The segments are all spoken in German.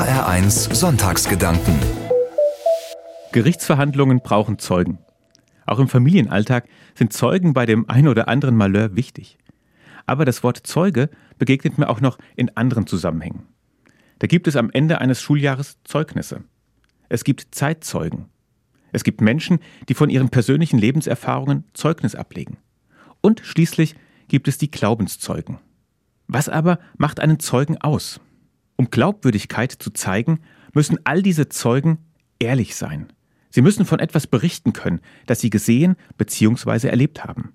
HR1 Sonntagsgedanken. Gerichtsverhandlungen brauchen Zeugen. Auch im Familienalltag sind Zeugen bei dem ein oder anderen Malheur wichtig. Aber das Wort Zeuge begegnet mir auch noch in anderen Zusammenhängen. Da gibt es am Ende eines Schuljahres Zeugnisse. Es gibt Zeitzeugen. Es gibt Menschen, die von ihren persönlichen Lebenserfahrungen Zeugnis ablegen. Und schließlich gibt es die Glaubenszeugen. Was aber macht einen Zeugen aus? Um Glaubwürdigkeit zu zeigen, müssen all diese Zeugen ehrlich sein. Sie müssen von etwas berichten können, das sie gesehen bzw. erlebt haben.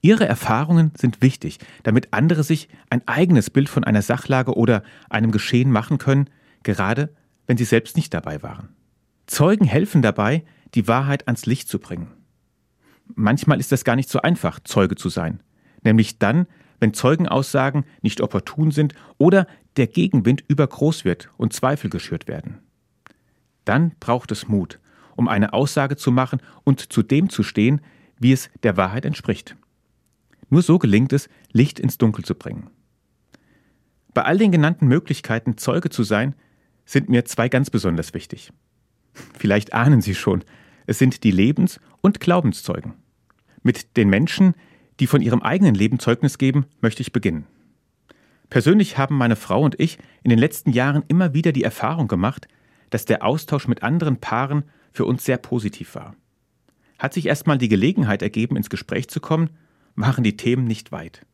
Ihre Erfahrungen sind wichtig, damit andere sich ein eigenes Bild von einer Sachlage oder einem Geschehen machen können, gerade wenn sie selbst nicht dabei waren. Zeugen helfen dabei, die Wahrheit ans Licht zu bringen. Manchmal ist es gar nicht so einfach, Zeuge zu sein, nämlich dann, wenn Zeugenaussagen nicht opportun sind oder der Gegenwind übergroß wird und Zweifel geschürt werden. Dann braucht es Mut, um eine Aussage zu machen und zu dem zu stehen, wie es der Wahrheit entspricht. Nur so gelingt es, Licht ins Dunkel zu bringen. Bei all den genannten Möglichkeiten, Zeuge zu sein, sind mir zwei ganz besonders wichtig. Vielleicht ahnen Sie schon, es sind die Lebens- und Glaubenszeugen. Mit den Menschen, die von ihrem eigenen Leben Zeugnis geben, möchte ich beginnen. Persönlich haben meine Frau und ich in den letzten Jahren immer wieder die Erfahrung gemacht, dass der Austausch mit anderen Paaren für uns sehr positiv war. Hat sich erstmal die Gelegenheit ergeben, ins Gespräch zu kommen, waren die Themen nicht weit.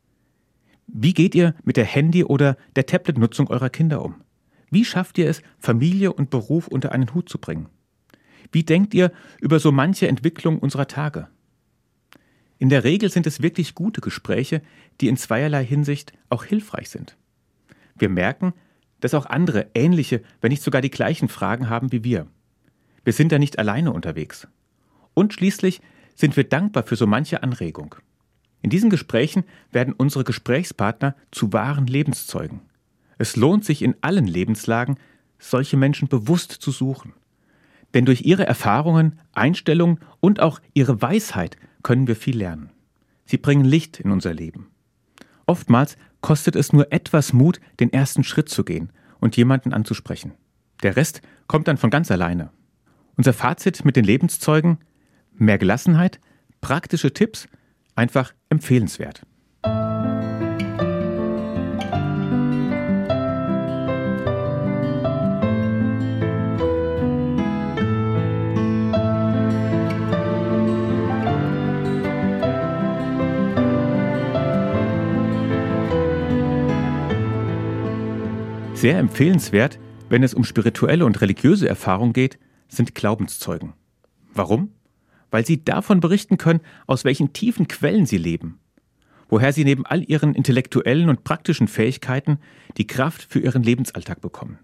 Wie geht ihr mit der Handy- oder der Tablet-Nutzung eurer Kinder um? Wie schafft ihr es, Familie und Beruf unter einen Hut zu bringen? Wie denkt ihr über so manche Entwicklung unserer Tage? In der Regel sind es wirklich gute Gespräche, die in zweierlei Hinsicht auch hilfreich sind. Wir merken, dass auch andere ähnliche, wenn nicht sogar die gleichen Fragen haben wie wir. Wir sind da nicht alleine unterwegs. Und schließlich sind wir dankbar für so manche Anregung. In diesen Gesprächen werden unsere Gesprächspartner zu wahren Lebenszeugen. Es lohnt sich in allen Lebenslagen, solche Menschen bewusst zu suchen. Denn durch ihre Erfahrungen, Einstellungen und auch ihre Weisheit können wir viel lernen. Sie bringen Licht in unser Leben. Oftmals kostet es nur etwas Mut, den ersten Schritt zu gehen und jemanden anzusprechen. Der Rest kommt dann von ganz alleine. Unser Fazit mit den Lebenszeugen? Mehr Gelassenheit, praktische Tipps, einfach empfehlenswert. Sehr empfehlenswert, wenn es um spirituelle und religiöse Erfahrung geht, sind Glaubenszeugen. Warum? Weil sie davon berichten können, aus welchen tiefen Quellen sie leben, woher sie neben all ihren intellektuellen und praktischen Fähigkeiten die Kraft für ihren Lebensalltag bekommen.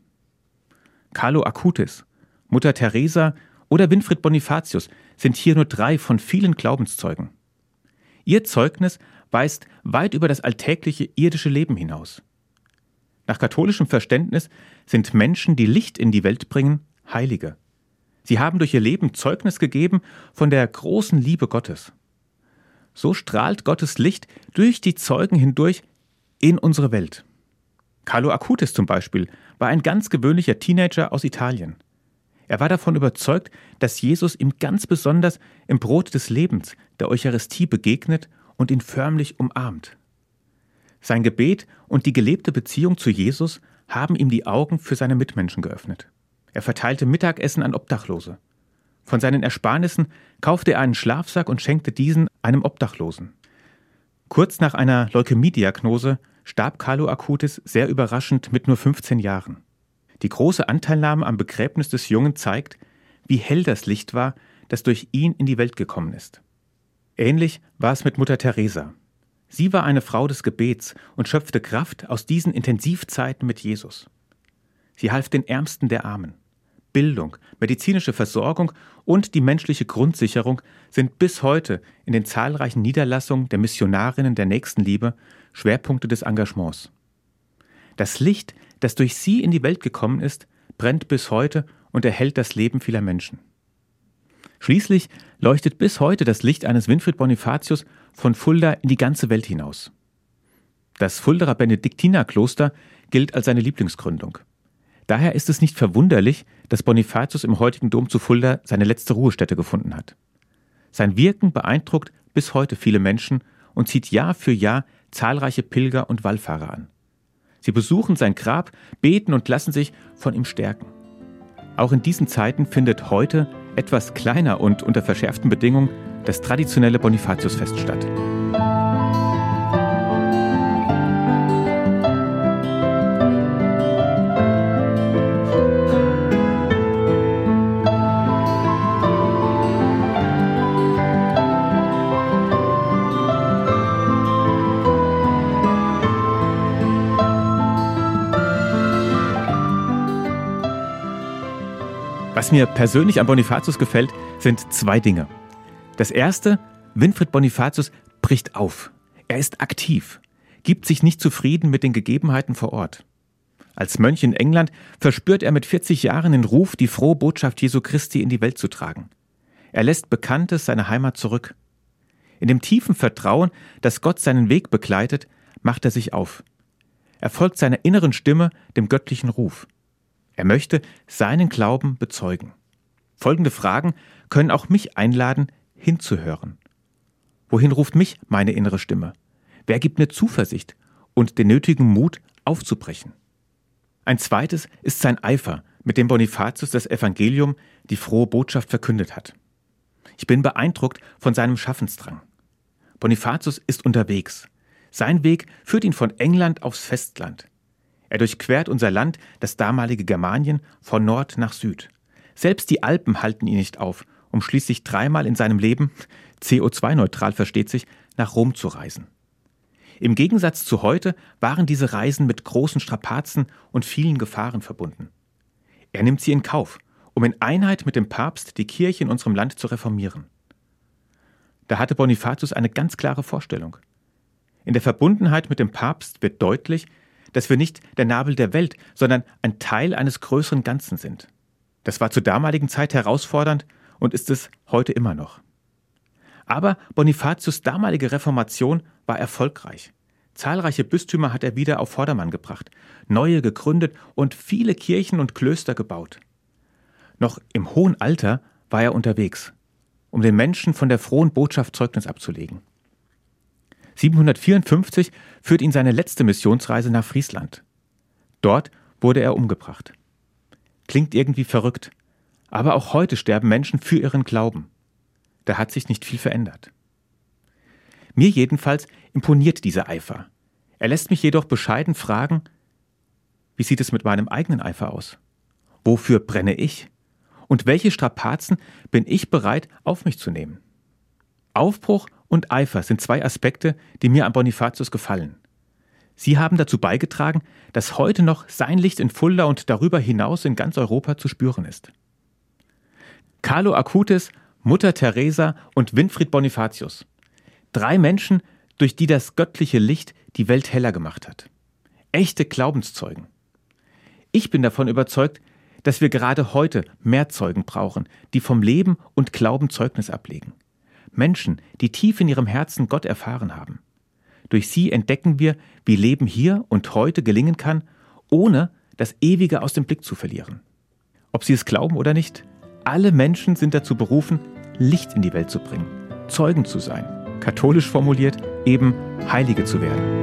Carlo Acutis, Mutter Teresa oder Winfried Bonifatius sind hier nur drei von vielen Glaubenszeugen. Ihr Zeugnis weist weit über das alltägliche irdische Leben hinaus. Nach katholischem Verständnis sind Menschen, die Licht in die Welt bringen, Heilige. Sie haben durch ihr Leben Zeugnis gegeben von der großen Liebe Gottes. So strahlt Gottes Licht durch die Zeugen hindurch in unsere Welt. Carlo Acutis zum Beispiel war ein ganz gewöhnlicher Teenager aus Italien. Er war davon überzeugt, dass Jesus ihm ganz besonders im Brot des Lebens, der Eucharistie, begegnet und ihn förmlich umarmt. Sein Gebet und die gelebte Beziehung zu Jesus haben ihm die Augen für seine Mitmenschen geöffnet. Er verteilte Mittagessen an Obdachlose. Von seinen Ersparnissen kaufte er einen Schlafsack und schenkte diesen einem Obdachlosen. Kurz nach einer Leukämiediagnose starb Carlo Acutis sehr überraschend mit nur 15 Jahren. Die große Anteilnahme am Begräbnis des Jungen zeigt, wie hell das Licht war, das durch ihn in die Welt gekommen ist. Ähnlich war es mit Mutter Teresa. Sie war eine Frau des Gebets und schöpfte Kraft aus diesen Intensivzeiten mit Jesus. Sie half den Ärmsten der Armen. Bildung, medizinische Versorgung und die menschliche Grundsicherung sind bis heute in den zahlreichen Niederlassungen der Missionarinnen der Nächstenliebe Schwerpunkte des Engagements. Das Licht, das durch sie in die Welt gekommen ist, brennt bis heute und erhält das Leben vieler Menschen. Schließlich leuchtet bis heute das Licht eines Winfried Bonifatius von Fulda in die ganze Welt hinaus. Das Fulderer Benediktinerkloster gilt als seine Lieblingsgründung. Daher ist es nicht verwunderlich, dass Bonifatius im heutigen Dom zu Fulda seine letzte Ruhestätte gefunden hat. Sein Wirken beeindruckt bis heute viele Menschen und zieht Jahr für Jahr zahlreiche Pilger und Wallfahrer an. Sie besuchen sein Grab, beten und lassen sich von ihm stärken. Auch in diesen Zeiten findet heute, etwas kleiner und unter verschärften Bedingungen, das traditionelle Bonifatiusfest statt. Was mir persönlich an Bonifatius gefällt, sind zwei Dinge. Das erste, Winfried Bonifatius bricht auf. Er ist aktiv, gibt sich nicht zufrieden mit den Gegebenheiten vor Ort. Als Mönch in England verspürt er mit 40 Jahren den Ruf, die frohe Botschaft Jesu Christi in die Welt zu tragen. Er lässt Bekanntes seine Heimat zurück. In dem tiefen Vertrauen, dass Gott seinen Weg begleitet, macht er sich auf. Er folgt seiner inneren Stimme, dem göttlichen Ruf. Er möchte seinen Glauben bezeugen. Folgende Fragen können auch mich einladen, hinzuhören. Wohin ruft mich meine innere Stimme? Wer gibt mir Zuversicht und den nötigen Mut, aufzubrechen? Ein zweites ist sein Eifer, mit dem Bonifatius das Evangelium, die frohe Botschaft verkündet hat. Ich bin beeindruckt von seinem Schaffensdrang. Bonifatius ist unterwegs. Sein Weg führt ihn von England aufs Festland. Er durchquert unser Land, das damalige Germanien, von Nord nach Süd. Selbst die Alpen halten ihn nicht auf, um schließlich dreimal in seinem Leben, CO2-neutral versteht sich, nach Rom zu reisen. Im Gegensatz zu heute waren diese Reisen mit großen Strapazen und vielen Gefahren verbunden. Er nimmt sie in Kauf, um in Einheit mit dem Papst die Kirche in unserem Land zu reformieren. Da hatte Bonifatius eine ganz klare Vorstellung. In der Verbundenheit mit dem Papst wird deutlich, dass wir nicht der Nabel der Welt, sondern ein Teil eines größeren Ganzen sind. Das war zur damaligen Zeit herausfordernd und ist es heute immer noch. Aber Bonifatius damalige Reformation war erfolgreich. Zahlreiche Bistümer hat er wieder auf Vordermann gebracht, neue gegründet und viele Kirchen und Klöster gebaut. Noch im hohen Alter war er unterwegs, um den Menschen von der frohen Botschaft Zeugnis abzulegen. 754 führt ihn seine letzte Missionsreise nach Friesland. Dort wurde er umgebracht. Klingt irgendwie verrückt, aber auch heute sterben Menschen für ihren Glauben. Da hat sich nicht viel verändert. Mir jedenfalls imponiert dieser Eifer. Er lässt mich jedoch bescheiden fragen, wie sieht es mit meinem eigenen Eifer aus? Wofür brenne ich? Und welche Strapazen bin ich bereit auf mich zu nehmen? Aufbruch und Eifer sind zwei Aspekte, die mir an Bonifatius gefallen. Sie haben dazu beigetragen, dass heute noch sein Licht in Fulda und darüber hinaus in ganz Europa zu spüren ist. Carlo Acutis, Mutter Teresa und Winfried Bonifatius. Drei Menschen, durch die das göttliche Licht die Welt heller gemacht hat. Echte Glaubenszeugen. Ich bin davon überzeugt, dass wir gerade heute mehr Zeugen brauchen, die vom Leben und Glauben Zeugnis ablegen. Menschen, die tief in ihrem Herzen Gott erfahren haben. Durch sie entdecken wir, wie Leben hier und heute gelingen kann, ohne das Ewige aus dem Blick zu verlieren. Ob sie es glauben oder nicht, alle Menschen sind dazu berufen, Licht in die Welt zu bringen, Zeugen zu sein, katholisch formuliert eben Heilige zu werden.